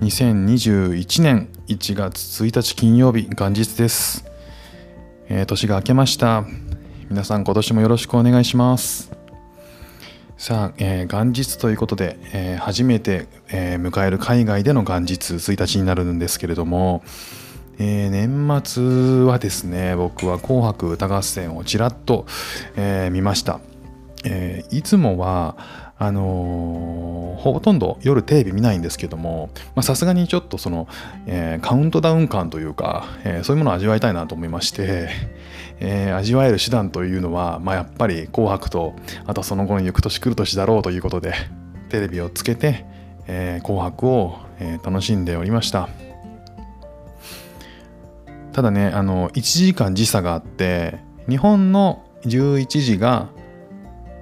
2021年1月1日金曜日元日です、えー、年が明けました。皆さん今年もよろしくお願いします。さあ、えー、元日ということで、えー、初めて、えー、迎える海外での元日1日になるんですけれども、えー、年末はですね僕は「紅白歌合戦」をちらっと、えー、見ました、えー、いつもはあのー、ほとんど夜テレビ見ないんですけどもさすがにちょっとその、えー、カウントダウン感というか、えー、そういうものを味わいたいなと思いまして、え味わえる手段というのは、まあ、やっぱり「紅白」とあとその後の「行く年来る年」だろうということでテレビをつけて「え紅白を」え楽しんでおりました。ただねあの1時間時差があって日本の11時が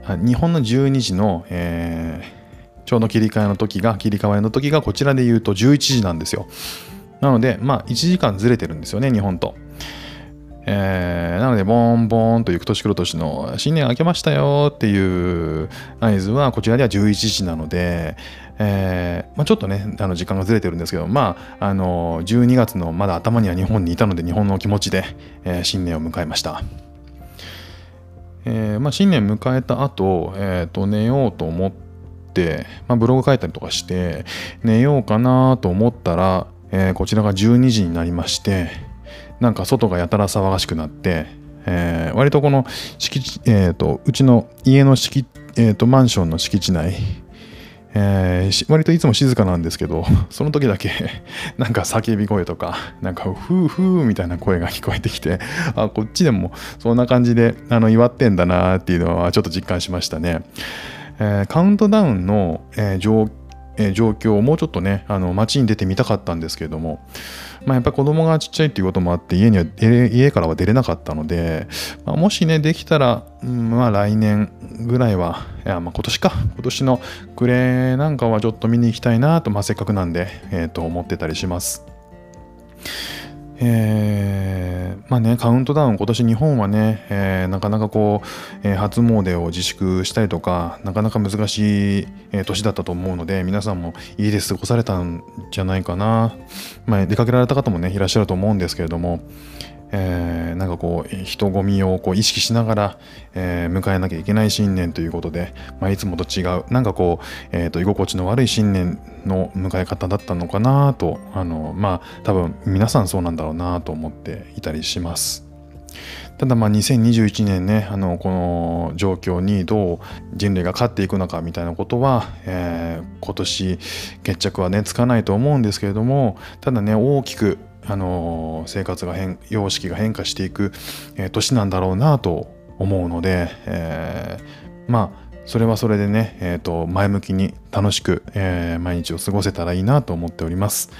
日本の12時の、えー、ちょうど切り替えの時が、切り替わりの時がこちらで言うと11時なんですよ。なので、まあ1時間ずれてるんですよね、日本と。えー、なので、ボンボンと行く年来る年の新年明けましたよっていう合図は、こちらでは11時なので、えーまあ、ちょっとね、あの時間がずれてるんですけど、まあ、あの12月のまだ頭には日本にいたので、日本の気持ちで、えー、新年を迎えました。えーまあ、新年迎えた後、えー、と寝ようと思って、まあ、ブログ書いたりとかして寝ようかなと思ったら、えー、こちらが12時になりましてなんか外がやたら騒がしくなって、え、割とこの敷地、えーと、うちの家の敷、えーとマンションの敷地内えー、割といつも静かなんですけど、その時だけ なんか叫び声とか、なんかふーふーみたいな声が聞こえてきて、あ、こっちでもそんな感じであの祝ってんだなっていうのはちょっと実感しましたね。えー、カウントダウンの、えー、状え、状況をもうちょっとね、あの街に出てみたかったんですけれども、まあ、やっぱ子供がちっちゃいっていうこともあって家には家からは出れなかったので、まあ、もしねできたら、うん、まあ来年ぐらいはいやまあ今年か今年の暮れなんかはちょっと見に行きたいなと、まあ、せっかくなんで、えー、と思ってたりします。えー、まあね、カウントダウン、今年日本はね、えー、なかなかこう、えー、初詣を自粛したりとか、なかなか難しい、えー、年だったと思うので、皆さんも家で過ごされたんじゃないかな。まあ、出かけられた方もね、いらっしゃると思うんですけれども、えー、なんかこう人混みをこう意識しながら、えー、迎えなきゃいけない新年ということで、まあ、いつもと違うなんかこう、えーと、居心地の悪い新年の迎え方だったのかなとあのまあ多分皆さんそうなんだろうなと思っていたりします。ただまあ2021年ねあのこの状況にどう人類が勝っていくのかみたいなことは、えー、今年決着はねつかないと思うんですけれどもただね大きくあの生活が変様式が変化していく、えー、年なんだろうなと思うので、えー、まあそれはそれでね、えーと、前向きに楽しく、えー、毎日を過ごせたらいいなと思っております。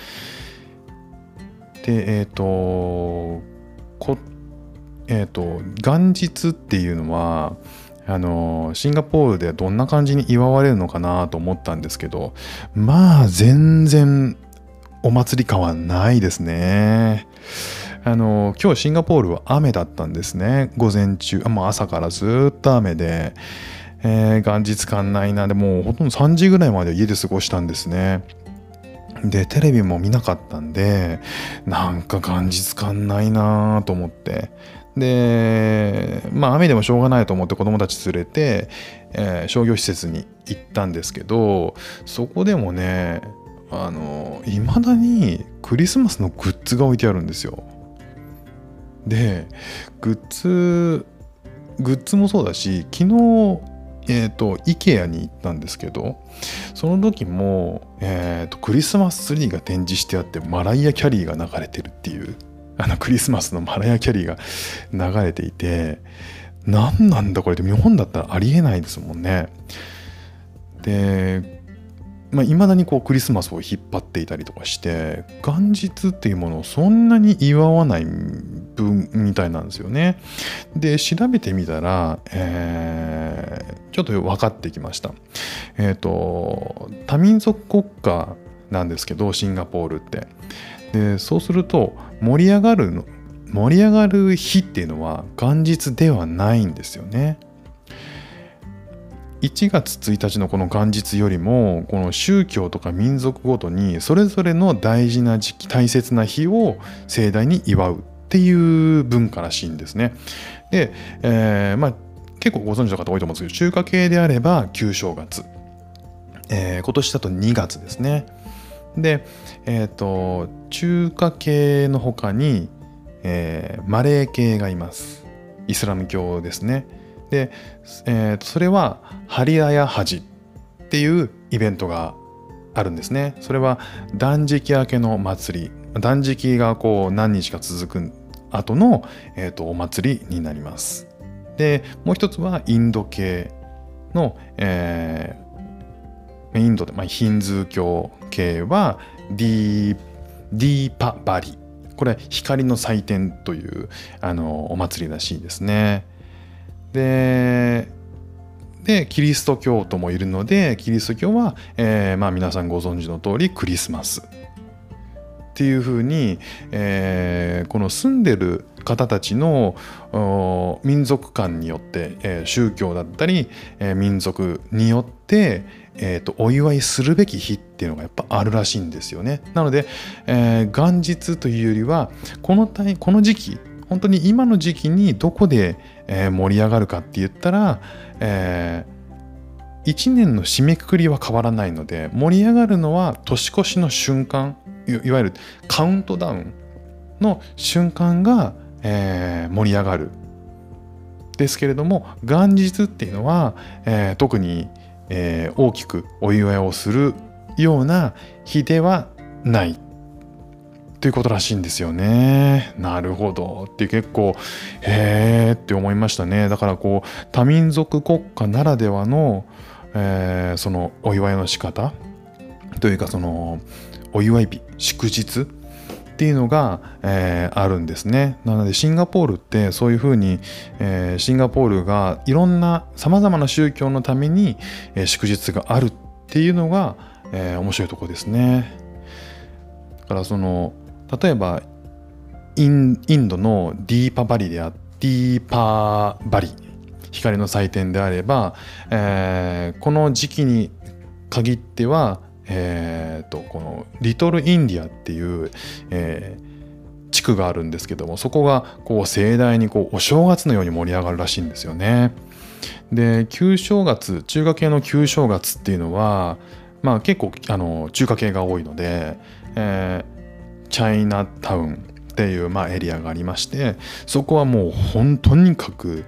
で、えっ、ー、と、こえっ、ー、と、元日っていうのは、あのシンガポールでどんな感じに祝われるのかなと思ったんですけどまあ全然お祭り感はないですね。あの今日シンガポールは雨だったんですね。午前中あ、もう朝からずっと雨で、えー、元日感ないなでもうほとんど3時ぐらいまで家で過ごしたんですね。でテレビも見なかったんでなんか元日感ないなと思って。でまあ雨でもしょうがないと思って子供たち連れて、えー、商業施設に行ったんですけどそこでもねあのいまだにクリスマスのグッズが置いてあるんですよ。でグッズグッズもそうだし昨日えっ、ー、と IKEA に行ったんですけどその時も、えーと、クリスマスツリーが展示してあってマライア・キャリーが流れてるっていうあのクリスマスのマライア・キャリーが流れていて何なんだこれって日本だったらありえないですもんね。でまあ、未だにこうクリスマスを引っ張っていたりとかして元日っていうものをそんなに祝わない分みたいなんですよね。で調べてみたら、えー、ちょっと分かってきました。えっ、ー、と多民族国家なんですけどシンガポールって。でそうすると盛り上がるの盛り上がる日っていうのは元日ではないんですよね。1月1日のこの元日よりもこの宗教とか民族ごとにそれぞれの大事な時期大切な日を盛大に祝うっていう文化らしいんですね。で、えー、まあ結構ご存知の方多いと思うんですけど中華系であれば旧正月、えー、今年だと2月ですね。で、えっ、ー、と中華系の他に、えー、マレー系がいます。イスラム教ですね。で、えー、それはハリアヤハジっていうイベントがあるんですね。それは断食明けの祭り断食がこう何日か続く後の、えー、とお祭りになります。でもう一つはインド系の、えー、インドで、まあ、ヒンズー教系はディディーパバリこれ光の祭典というあのお祭りらしいですね。ででキリスト教徒もいるのでキリスト教は、えー、まあ、皆さんご存知の通りクリスマスっていうふうに、えー、この住んでる方たちの民族間によって、えー、宗教だったり、え、民族によって、えーと、お祝いするべき日っていうのがやっぱあるらしいんですよね。なので、え、元日というよりはこのこの時期本当に今の時期にどこで、え、盛り上がるかって言ったら、えー、1年の締めくくりは変わらないので盛り上がるのは年越しの瞬間いわゆるカウントダウンの瞬間が、えー、盛り上がる。ですけれども元日っていうのは、えー、特に、えー、大きくお祝いをするような日ではない。ということらしいんですよね。なるほどって結構へえって思いましたね。だからこう多民族国家ならではの、えー、そのお祝いの仕方というかそのお祝い日祝日っていうのが、えー、あるんですね。なのでシンガポールってそういうふうに、えー、シンガポールがいろんなさまざまな宗教のために、えー、祝日があるっていうのが、えー、面白いとこですね。だからその例えばインドのディーパバリであディーパーバリ光の祭典であれば、えー、この時期に限ってはえーと、このリトルインディアっていう、えー、地区があるんですけどもそこがこう盛大にこうお正月のように盛り上がるらしいんですよね。で旧正月中華系の旧正月っていうのは、まあ、結構あの中華系が多いので、えー、チャイナタウンっていう、まあ、エリアがありましてそこはもう本当にかく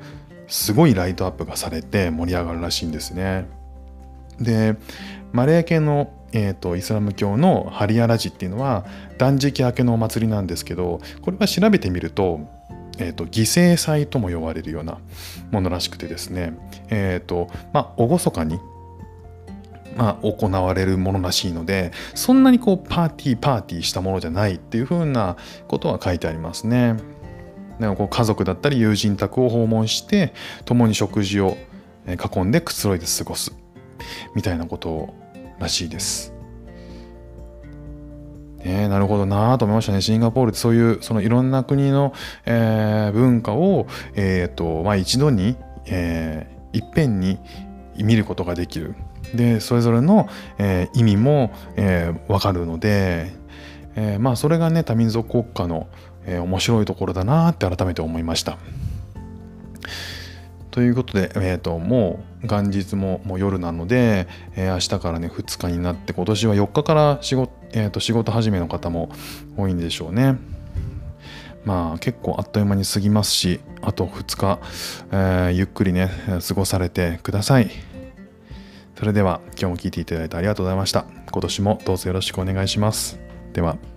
すごいライトアップがされて盛り上がるらしいんですね。でマレー系のえーと、イスラム教のハリアラジっていうのは断食明けのお祭りなんですけどこれは調べてみると,、えーと、犠牲祭とも呼ばれるようなものらしくてですねえっ、ー、とまあ厳かにまあ、行われるものらしいのでそんなにこうパーティーパーティーしたものじゃないっていうふうなことは書いてありますね。でもこう家族だったり友人宅を訪問して共に食事を囲んでくつろいで過ごすみたいなことらしいです。ね、なるほどなと思いましたね。シンガポールってそういうそのいろんな国の、えー、文化を、えーとまあ、一度に、えー、いっぺんに見ることができる。でそれぞれの、えー、意味も、えー、分かるので、えー、まあそれがね多民族国家の、えー、面白いところだなって改めて思いました。ということで、えーと、もう元日ももう夜なので、えー、明日からね2日になって今年は4日から仕事,、えーと、仕事始めの方も多いんでしょうね。まあ結構あっという間に過ぎますしあと2日、えー、ゆっくりね過ごされてください。それでは今日も聴いていただいてありがとうございました。今年もどうぞよろしくお願いします。では。